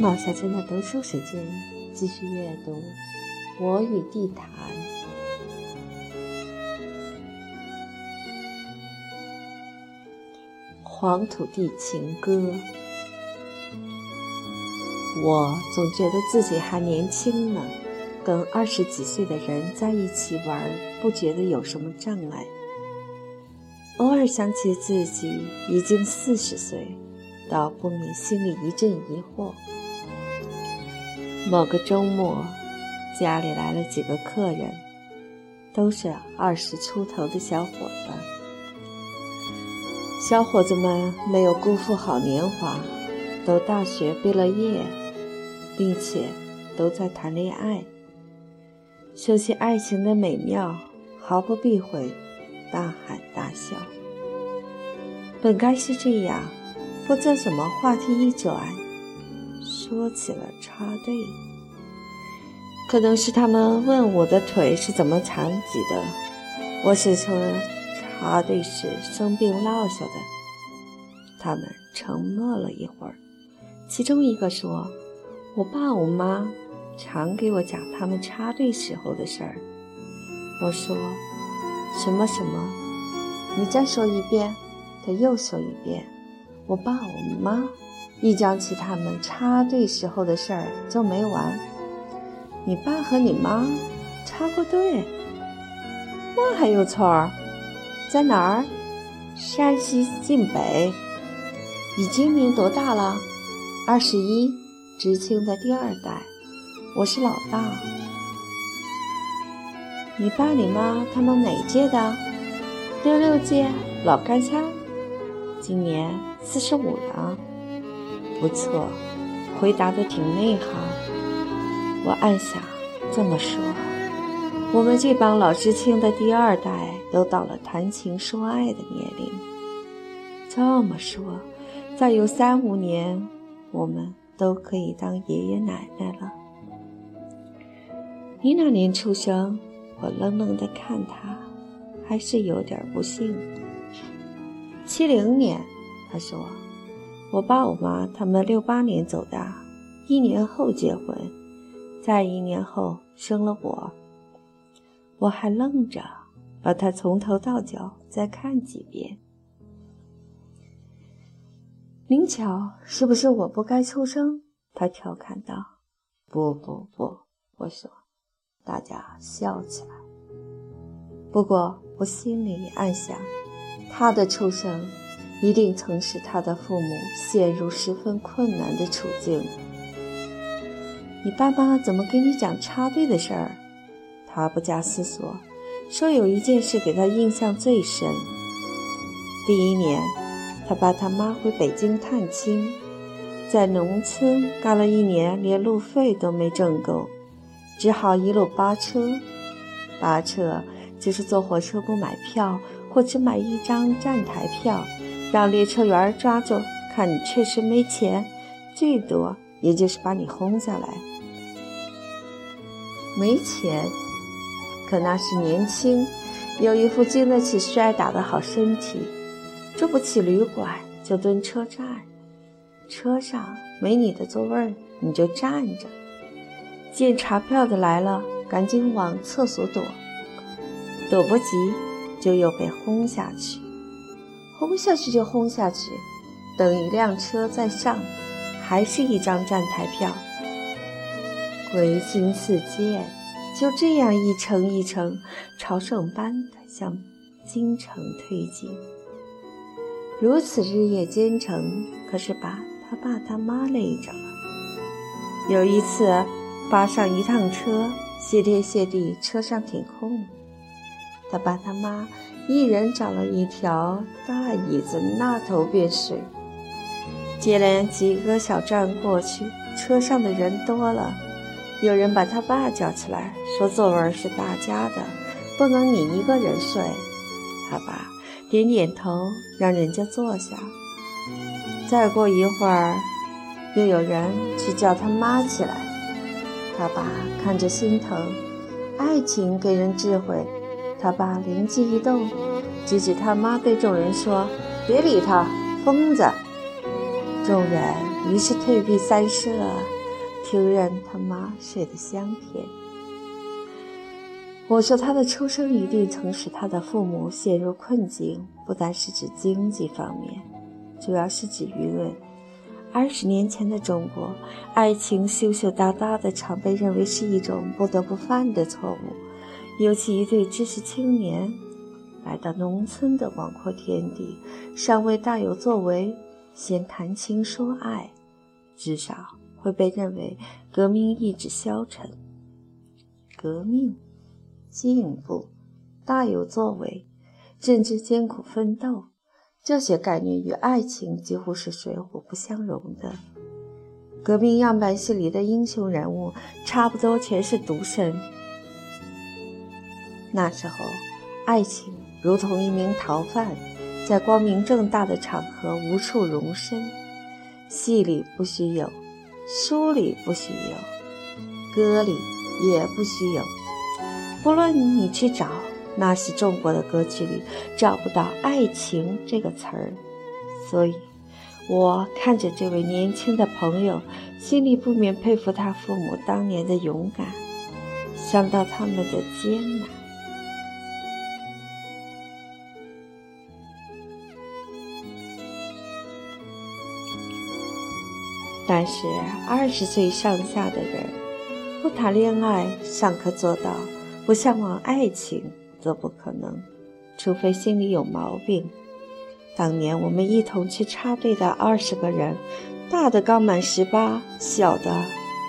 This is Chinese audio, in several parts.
冒下真的读书时间，继续阅读《我与地毯》。黄土地情歌。我总觉得自己还年轻呢，跟二十几岁的人在一起玩，不觉得有什么障碍。偶尔想起自己已经四十岁，倒不免心里一阵疑惑。某个周末，家里来了几个客人，都是二十出头的小伙子。小伙子们没有辜负好年华，都大学毕了业，并且都在谈恋爱，说起爱情的美妙，毫不避讳。大喊大笑，本该是这样，不知怎么话题一转，说起了插队。可能是他们问我的腿是怎么残疾的，我是说插队时生病落下的。他们沉默了一会儿，其中一个说：“我爸我妈常给我讲他们插队时候的事儿。”我说。什么什么？你再说一遍。他又说一遍。我爸我妈一讲起他们插队时候的事儿就没完。你爸和你妈插过队？那还有错儿？在哪儿？山西晋北。你今年多大了？二十一，知青的第二代。我是老大。你爸你妈他们哪届的？六六届，老干参。今年四十五了，不错，回答的挺内行。我暗想，这么说，我们这帮老知青的第二代都到了谈情说爱的年龄。这么说，再有三五年，我们都可以当爷爷奶奶了。你哪年出生？我愣愣的看他，还是有点不信。七零年，他说：“我爸我妈他们六八年走的，一年后结婚，再一年后生了我。”我还愣着，把他从头到脚再看几遍。灵巧，是不是我不该出生？他调侃道。“不不不，”我说。大家笑起来。不过我心里暗想，他的出生一定曾使他的父母陷入十分困难的处境。你爸妈怎么给你讲插队的事儿？他不假思索说：“有一件事给他印象最深。第一年，他爸他妈回北京探亲，在农村干了一年，连路费都没挣够。”只好一路扒车，扒车就是坐火车不买票，或只买一张站台票，让列车员抓住，看你确实没钱，最多也就是把你轰下来。没钱，可那是年轻，有一副经得起摔打的好身体，住不起旅馆就蹲车站，车上没你的座位你就站着。见查票的来了，赶紧往厕所躲，躲不及就又被轰下去，轰下去就轰下去，等一辆车再上，还是一张站台票。鬼心似箭，就这样一程一程朝圣般的向京城推进。如此日夜兼程，可是把他爸他妈累着了。有一次。扒上一趟车，谢天谢地，车上挺空。他爸他妈一人找了一条大椅子，那头便睡。接连几个小站过去，车上的人多了，有人把他爸叫起来，说座位是大家的，不能你一个人睡。他爸点点头，让人家坐下。再过一会儿，又有人去叫他妈起来。他爸看着心疼，爱情给人智慧。他爸灵机一动，指指他妈对众人说：“别理他，疯子。”众人于是退避三舍，听任他妈睡得香甜。我说他的出生一定曾使他的父母陷入困境，不单是指经济方面，主要是指舆论。二十年前的中国，爱情羞羞答答的，常被认为是一种不得不犯的错误。尤其一对知识青年来到农村的广阔天地，尚未大有作为，先谈情说爱，至少会被认为革命意志消沉。革命、进步、大有作为，政治艰苦奋斗。这些概念与爱情几乎是水火不相容的。革命样板戏里的英雄人物，差不多全是独身。那时候，爱情如同一名逃犯，在光明正大的场合无处容身。戏里不许有，书里不许有，歌里也不许有。不论你去找。那是中国的歌曲里找不到“爱情”这个词儿，所以，我看着这位年轻的朋友，心里不免佩服他父母当年的勇敢，想到他们的艰难。但是，二十岁上下的人，不谈恋爱尚可做到，不向往爱情。则不可能，除非心里有毛病。当年我们一同去插队的二十个人，大的刚满十八，小的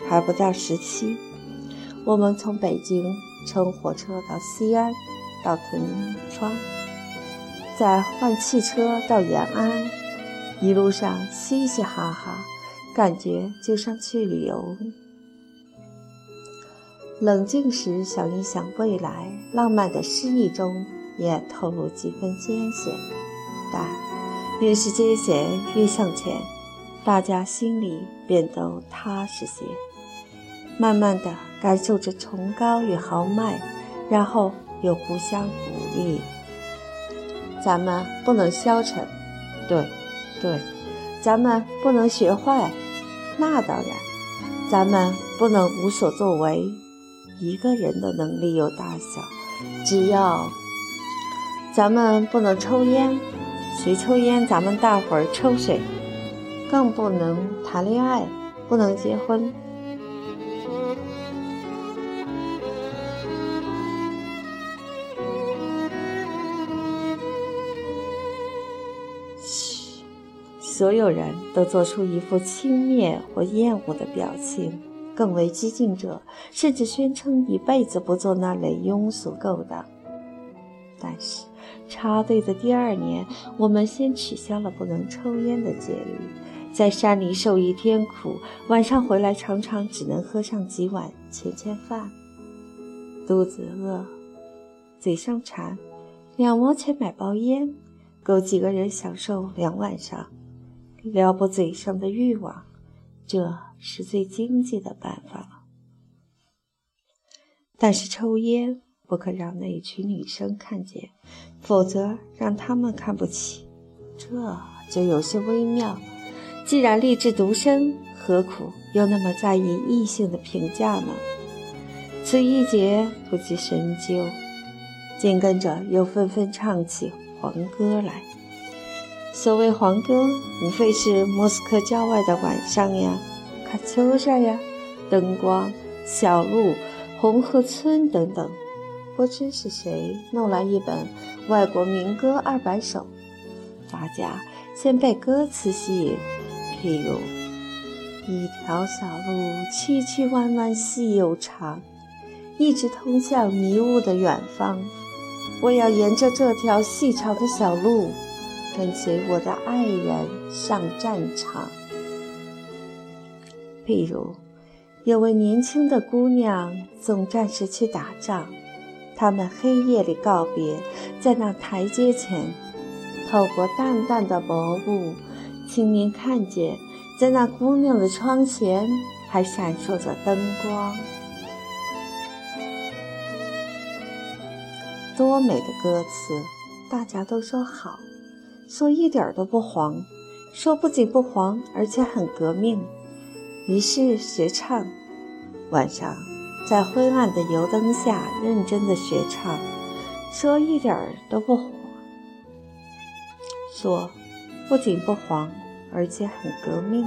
还不到十七。我们从北京乘火车到西安，到屯川，再换汽车到延安，一路上嘻嘻哈哈，感觉就像去旅游。冷静时想一想未来，浪漫的诗意中也透露几分艰险。但越是艰险，越向前，大家心里便都踏实些。慢慢的感受着崇高与豪迈，然后又互相鼓励。咱们不能消沉，对，对，咱们不能学坏，那当然，咱们不能无所作为。一个人的能力有大小，只要咱们不能抽烟，谁抽烟咱们大伙儿抽谁，更不能谈恋爱，不能结婚。所有人都做出一副轻蔑或厌恶的表情。更为激进者，甚至宣称一辈子不做那类庸俗勾当。但是，插队的第二年，我们先取消了不能抽烟的戒律，在山里受一天苦，晚上回来常常只能喝上几碗钱钱饭。肚子饿，嘴上馋，两毛钱买包烟，够几个人享受两晚上，撩拨嘴上的欲望。这。是最经济的办法了，但是抽烟不可让那一群女生看见，否则让他们看不起，这就有些微妙。既然立志独身，何苦又那么在意异性的评价呢？此一节不计深究，紧跟着又纷纷唱起黄歌来。所谓黄歌，无非是莫斯科郊外的晚上呀。卡秋莎呀，灯光、小路、红河村等等，不知是谁弄来一本外国民歌二百首，大家先被歌词吸引，譬如一条小路曲曲弯弯细又长，一直通向迷雾的远方。我要沿着这条细长的小路，跟随我的爱人上战场。譬如，有位年轻的姑娘送战士去打仗，他们黑夜里告别，在那台阶前，透过淡淡的薄雾，青年看见，在那姑娘的窗前还闪烁着灯光。多美的歌词，大家都说好，说一点都不黄。说不仅不黄，而且很革命。于是学唱，晚上在昏暗的油灯下认真的学唱，说一点都不黄。说不仅不黄，而且很革命。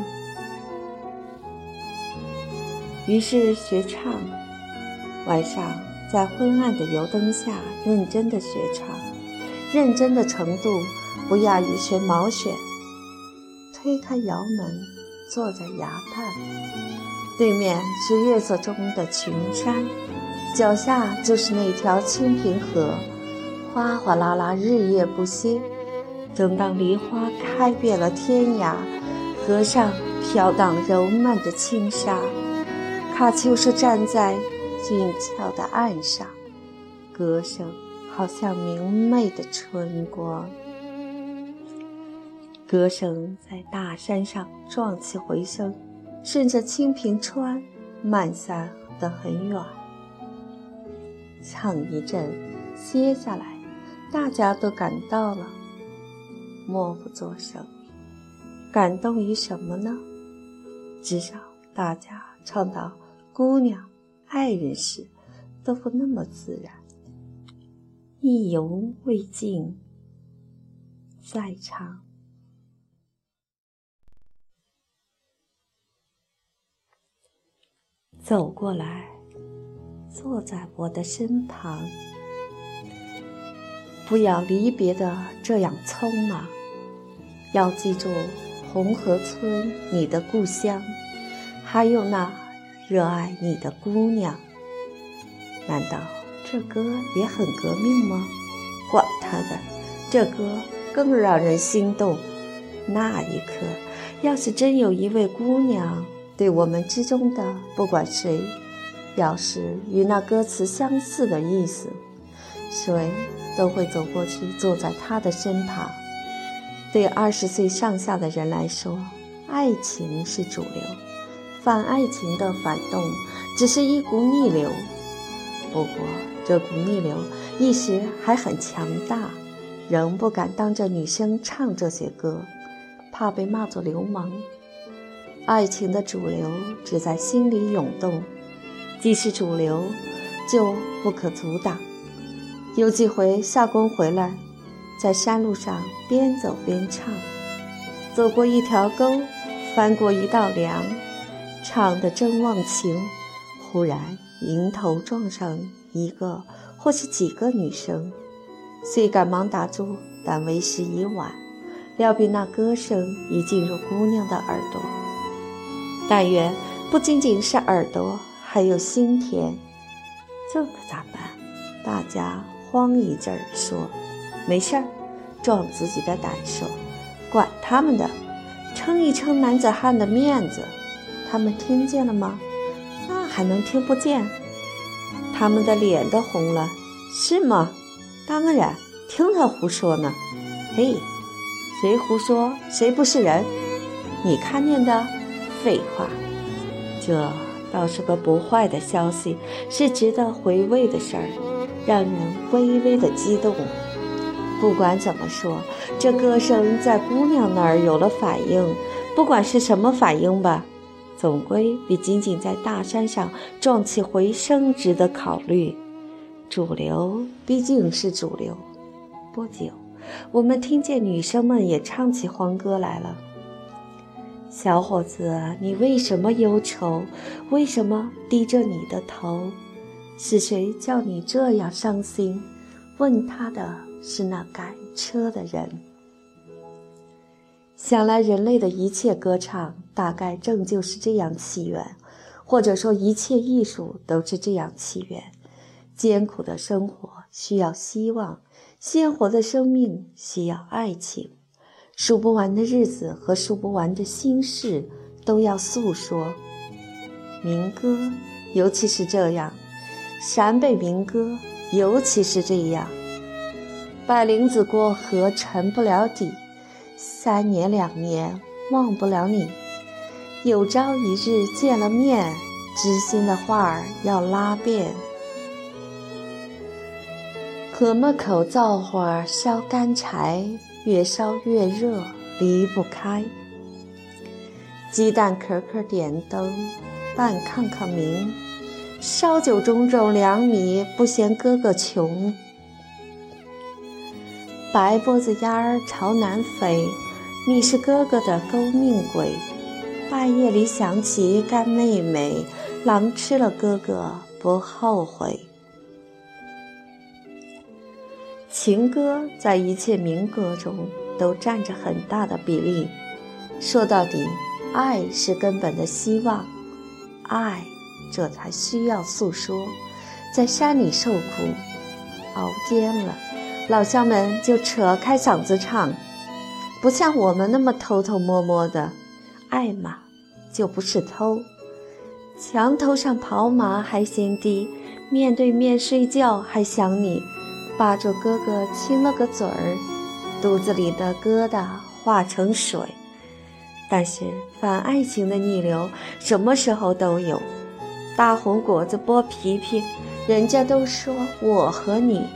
于是学唱，晚上在昏暗的油灯下认真的学唱，认真的程度不亚于学毛选。推开窑门，坐在崖畔，对面是月色中的群山，脚下就是那条清平河，哗哗啦啦，日夜不歇。正当梨花开遍了天涯，河上飘荡柔漫的轻纱。卡秋莎站在俊俏的岸上，歌声好像明媚的春光。歌声在大山上壮起回声，顺着清平川漫散得很远。唱一阵，歇下来，大家都赶到了，默不作声。感动于什么呢？至少大家唱到。姑娘，爱人时，都不那么自然。意犹未尽，再唱。走过来，坐在我的身旁。不要离别的这样匆忙，要记住红河村，你的故乡，还有那。热爱你的姑娘，难道这歌也很革命吗？管他的，这歌更让人心动。那一刻，要是真有一位姑娘对我们之中的不管谁，表示与那歌词相似的意思，谁都会走过去，坐在他的身旁。对二十岁上下的人来说，爱情是主流。反爱情的反动，只是一股逆流。不过，这股逆流一时还很强大，仍不敢当着女生唱这些歌，怕被骂作流氓。爱情的主流只在心里涌动，既是主流，就不可阻挡。有几回下工回来，在山路上边走边唱，走过一条沟，翻过一道梁。唱得正忘情，忽然迎头撞上一个或是几个女生，虽赶忙打住，但为时已晚。料必那歌声已进入姑娘的耳朵，但愿不仅仅是耳朵，还有心田。这可咋办？大家慌一阵儿，说：“没事儿，壮自己的胆，说管他们的，撑一撑男子汉的面子。”他们听见了吗？那还能听不见？他们的脸都红了，是吗？当然，听他胡说呢。嘿，谁胡说谁不是人？你看见的？废话。这倒是个不坏的消息，是值得回味的事儿，让人微微的激动。不管怎么说，这歌声在姑娘那儿有了反应，不管是什么反应吧。总归比仅仅在大山上壮起回声值得考虑。主流毕竟是主流。不久，我们听见女生们也唱起欢歌来了。小伙子，你为什么忧愁？为什么低着你的头？是谁叫你这样伤心？问他的是那赶车的人。想来，人类的一切歌唱，大概正就是这样起源，或者说，一切艺术都是这样起源。艰苦的生活需要希望，鲜活的生命需要爱情，数不完的日子和数不完的心事都要诉说。民歌，尤其是这样；陕北民歌，尤其是这样。百灵子过河沉不了底。三年两年忘不了你，有朝一日见了面，知心的话儿要拉遍。河门口灶火烧干柴，越烧越热，离不开。鸡蛋壳壳点灯，半炕炕明。烧酒盅盅两米，不嫌哥哥穷。白脖子鸭儿朝南飞，你是哥哥的勾命鬼。半夜里想起干妹妹，狼吃了哥哥不后悔。情歌在一切民歌中都占着很大的比例。说到底，爱是根本的希望，爱。这才需要诉说，在山里受苦，熬煎了，老乡们就扯开嗓子唱，不像我们那么偷偷摸摸的。爱嘛，就不是偷。墙头上跑马还嫌低，面对面睡觉还想你，扒着哥哥亲了个嘴儿，肚子里的疙瘩化成水。但是反爱情的逆流，什么时候都有。大红果子剥皮皮，人家都说我和你，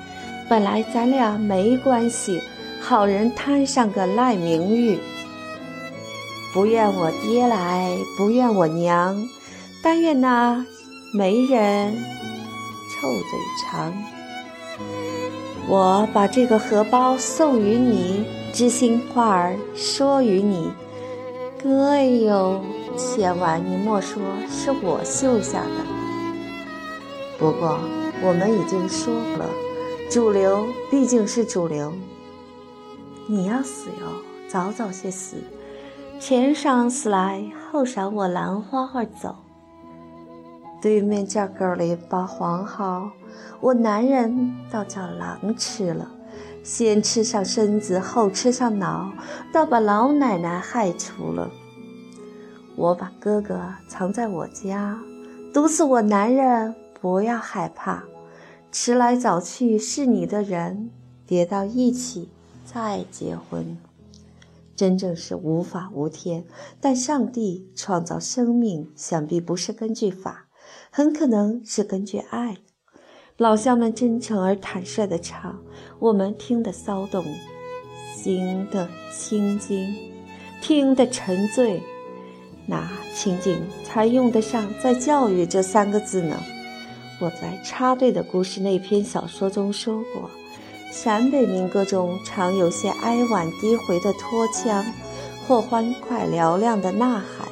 本来咱俩没关系。好人摊上个赖名誉，不怨我爹来，不怨我娘，但愿那媒人臭嘴长。我把这个荷包送与你，知心话儿说与你，哥哎呦。千万你莫说是我绣下的。不过我们已经说了，主流毕竟是主流。你要死哟，早早些死，前晌死来，后晌我兰花花走。对面架沟里把黄蒿，我男人倒叫狼吃了，先吃上身子，后吃上脑，倒把老奶奶害出了。我把哥哥藏在我家，毒死我男人，不要害怕。迟来早去是你的人，叠到一起再结婚。真正是无法无天，但上帝创造生命，想必不是根据法，很可能是根据爱。老乡们真诚而坦率地唱，我们听得骚动，心得清静，听得沉醉。那情景才用得上“在教育”这三个字呢。我在插队的故事那篇小说中说过，陕北民歌中常有些哀婉低回的拖腔，或欢快嘹亮的呐喊。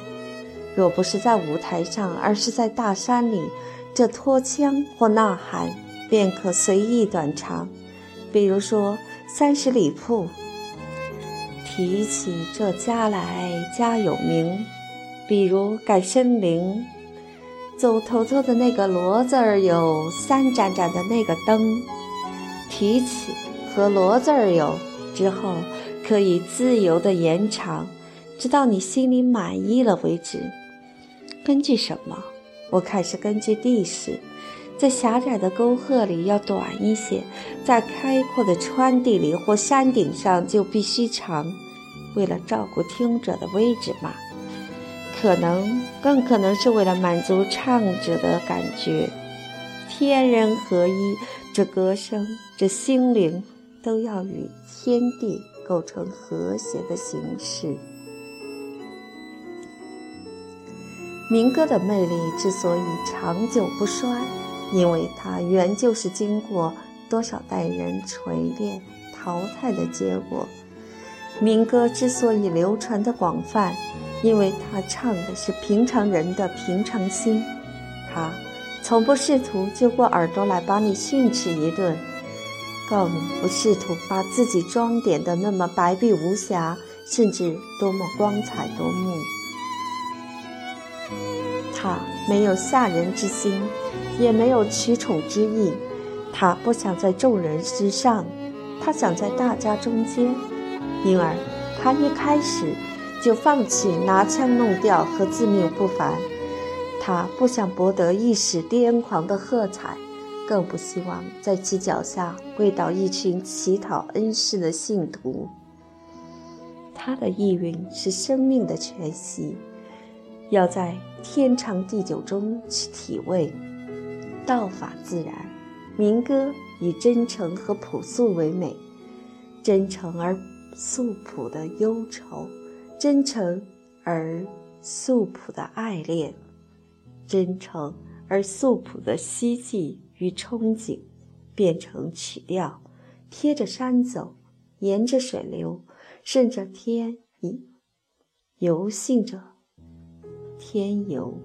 若不是在舞台上，而是在大山里，这拖腔或呐喊便可随意短长。比如说《三十里铺》，提起这家来家有名。比如改森林，走头头的那个骡子儿有三盏盏的那个灯，提起和骡子儿有之后，可以自由的延长，直到你心里满意了为止。根据什么？我看是根据地势，在狭窄的沟壑里要短一些，在开阔的川地里或山顶上就必须长，为了照顾听者的位置嘛。可能更可能是为了满足唱者的感觉，天人合一，这歌声，这心灵，都要与天地构成和谐的形式。民歌的魅力之所以长久不衰，因为它原就是经过多少代人锤炼、淘汰的结果。民歌之所以流传的广泛。因为他唱的是平常人的平常心，他从不试图揪过耳朵来把你训斥一顿，更不试图把自己装点的那么白璧无瑕，甚至多么光彩夺目。他没有吓人之心，也没有取宠之意，他不想在众人之上，他想在大家中间，因而他一开始。就放弃拿腔弄调和自命不凡，他不想博得一时癫狂的喝彩，更不希望在其脚下跪倒一群乞讨恩师的信徒。他的意蕴是生命的全息，要在天长地久中去体味。道法自然，民歌以真诚和朴素为美，真诚而素朴的忧愁，真诚而素朴的爱恋，真诚而素朴的希冀与憧憬，变成曲调，贴着山走，沿着水流，顺着天游，游信着天游，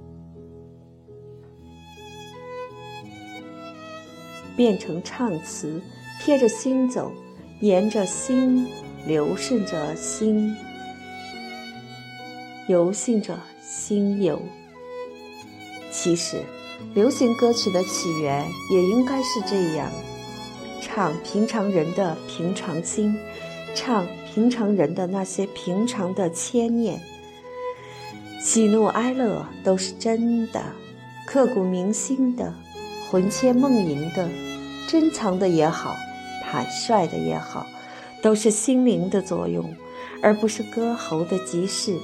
变成唱词，贴着心走，沿着心。流顺着心，游信着心游。其实，流行歌曲的起源也应该是这样：唱平常人的平常心，唱平常人的那些平常的牵念，喜怒哀乐都是真的，刻骨铭心的，魂牵梦萦的，珍藏的也好，坦率的也好。都是心灵的作用，而不是歌喉的即视。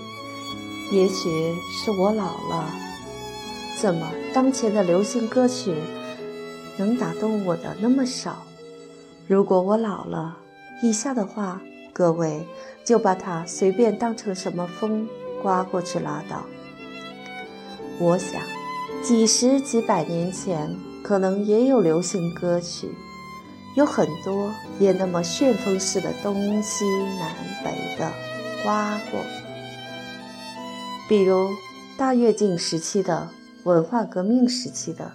也许是我老了，怎么当前的流行歌曲能打动我的那么少？如果我老了，以下的话各位就把它随便当成什么风刮过去拉倒。我想，几十几百年前可能也有流行歌曲。有很多也那么旋风似的东西南北的刮过，比如大跃进时期的、文化革命时期的，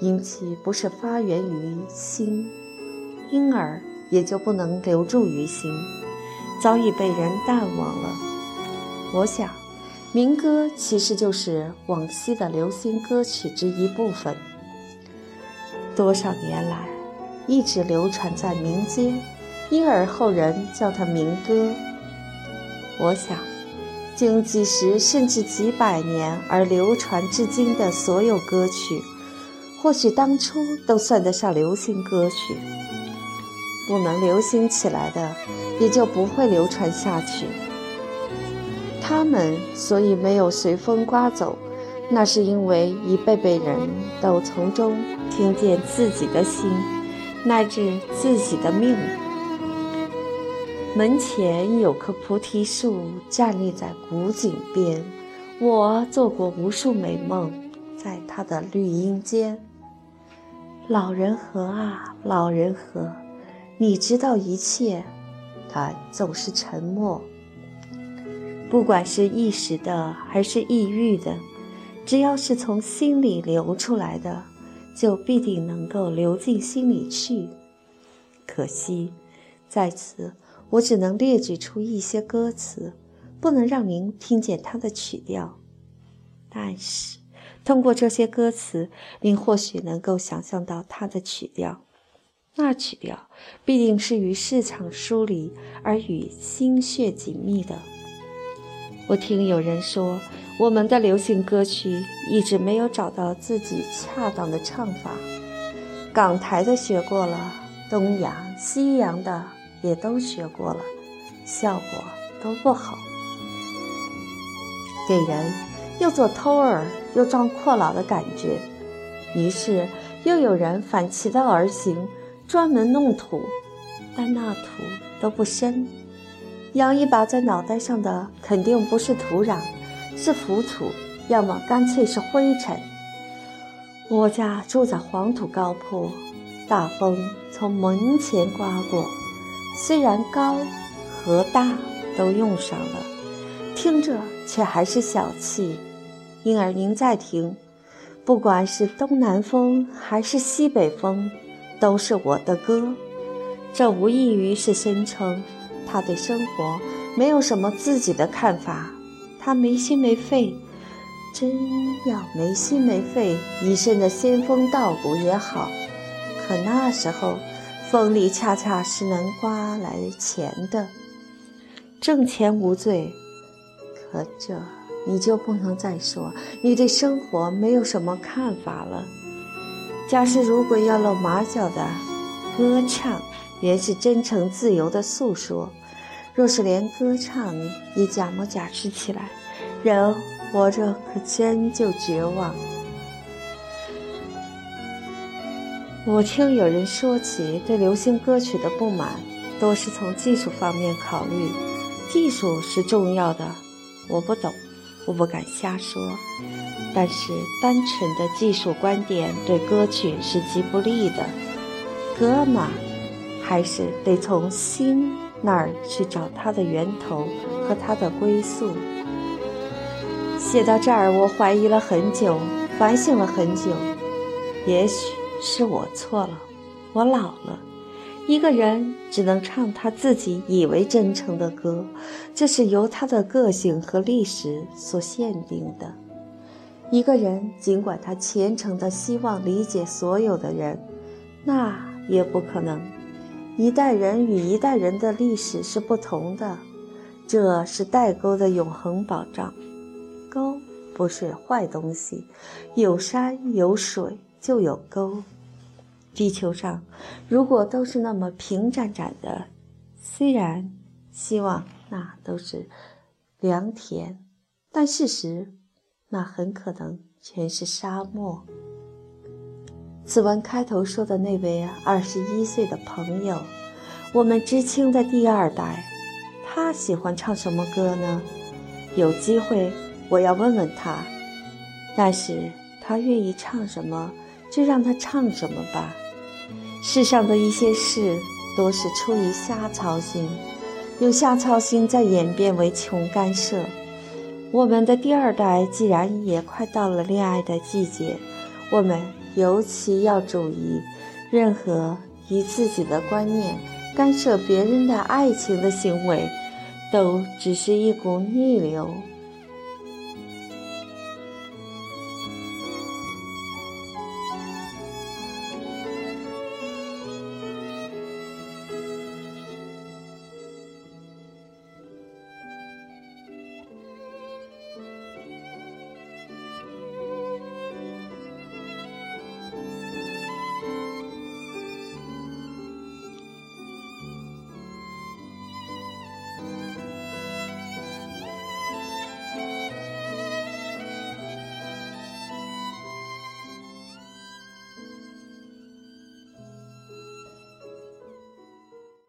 因其不是发源于心，因而也就不能留住于心，早已被人淡忘了。我想，民歌其实就是往昔的流行歌曲之一部分，多少年来。一直流传在民间，因而后人叫它民歌。我想，经几十甚至几百年而流传至今的所有歌曲，或许当初都算得上流行歌曲。不能流行起来的，也就不会流传下去。他们所以没有随风刮走，那是因为一辈辈人都从中听见自己的心。乃至自己的命。门前有棵菩提树，站立在古井边。我做过无数美梦，在它的绿荫间。老人河啊，老人河，你知道一切，但总是沉默。不管是一时的还是抑郁的，只要是从心里流出来的。就必定能够流进心里去。可惜，在此我只能列举出一些歌词，不能让您听见它的曲调。但是，通过这些歌词，您或许能够想象到它的曲调。那曲调必定是与市场疏离而与心血紧密的。我听有人说。我们的流行歌曲一直没有找到自己恰当的唱法，港台的学过了，东洋、西洋的也都学过了，效果都不好，给人又做偷儿又装阔老的感觉。于是又有人反其道而行，专门弄土，但那土都不深，扬一把在脑袋上的肯定不是土壤。是浮土，要么干脆是灰尘。我家住在黄土高坡，大风从门前刮过，虽然高和大都用上了，听着却还是小气。因而您再听，不管是东南风还是西北风，都是我的歌。这无异于是声称他对生活没有什么自己的看法。他没心没肺，真要没心没肺，一身的仙风道骨也好。可那时候，风里恰恰是能刮来钱的，挣钱无罪。可这你就不能再说你对生活没有什么看法了。假使如果要露马脚的歌唱，原是真诚自由的诉说。若是连歌唱也假模假式起来，人活着可真就绝望。我听有人说起对流行歌曲的不满，都是从技术方面考虑，技术是重要的。我不懂，我不敢瞎说。但是单纯的技术观点对歌曲是极不利的。歌嘛，还是得从心那儿去找它的源头和它的归宿。写到这儿，我怀疑了很久，反省了很久。也许是我错了，我老了。一个人只能唱他自己以为真诚的歌，这是由他的个性和历史所限定的。一个人尽管他虔诚的希望理解所有的人，那也不可能。一代人与一代人的历史是不同的，这是代沟的永恒保障。沟不是坏东西，有山有水就有沟。地球上，如果都是那么平展展的，虽然希望那都是良田，但事实那很可能全是沙漠。此文开头说的那位二十一岁的朋友，我们知青的第二代，他喜欢唱什么歌呢？有机会我要问问他。但是他愿意唱什么，就让他唱什么吧。世上的一些事都是出于瞎操心，由瞎操心再演变为穷干涉。我们的第二代既然也快到了恋爱的季节，我们尤其要注意，任何以自己的观念干涉别人的爱情的行为，都只是一股逆流。